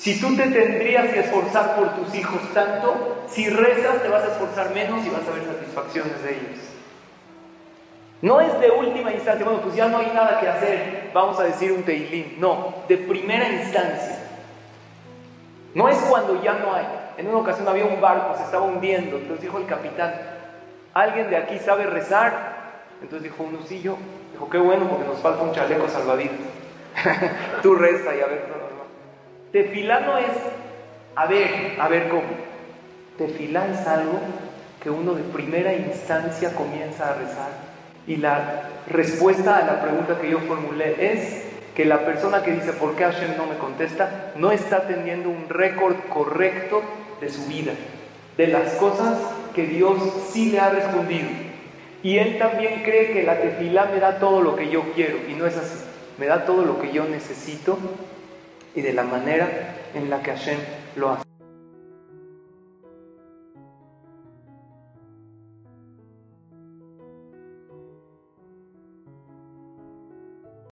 Si tú te tendrías que esforzar por tus hijos tanto, si rezas te vas a esforzar menos y vas a ver satisfacciones de ellos. No es de última instancia, bueno, pues ya no hay nada que hacer, vamos a decir un teilín. No, de primera instancia. No es cuando ya no hay. En una ocasión había un barco, se estaba hundiendo, entonces dijo el capitán, ¿alguien de aquí sabe rezar? Entonces dijo uno, sí. Dijo, qué bueno, porque nos falta un chaleco salvavidas. Tú reza y a ver. Tefilá no es, a ver, a ver cómo. Tefilá es algo que uno de primera instancia comienza a rezar. Y la respuesta a la pregunta que yo formulé es que la persona que dice, ¿por qué Hashem no me contesta? No está teniendo un récord correcto de su vida, de las cosas que Dios sí le ha respondido. Y él también cree que la tefilá me da todo lo que yo quiero, y no es así. Me da todo lo que yo necesito y de la manera en la que Hashem lo hace.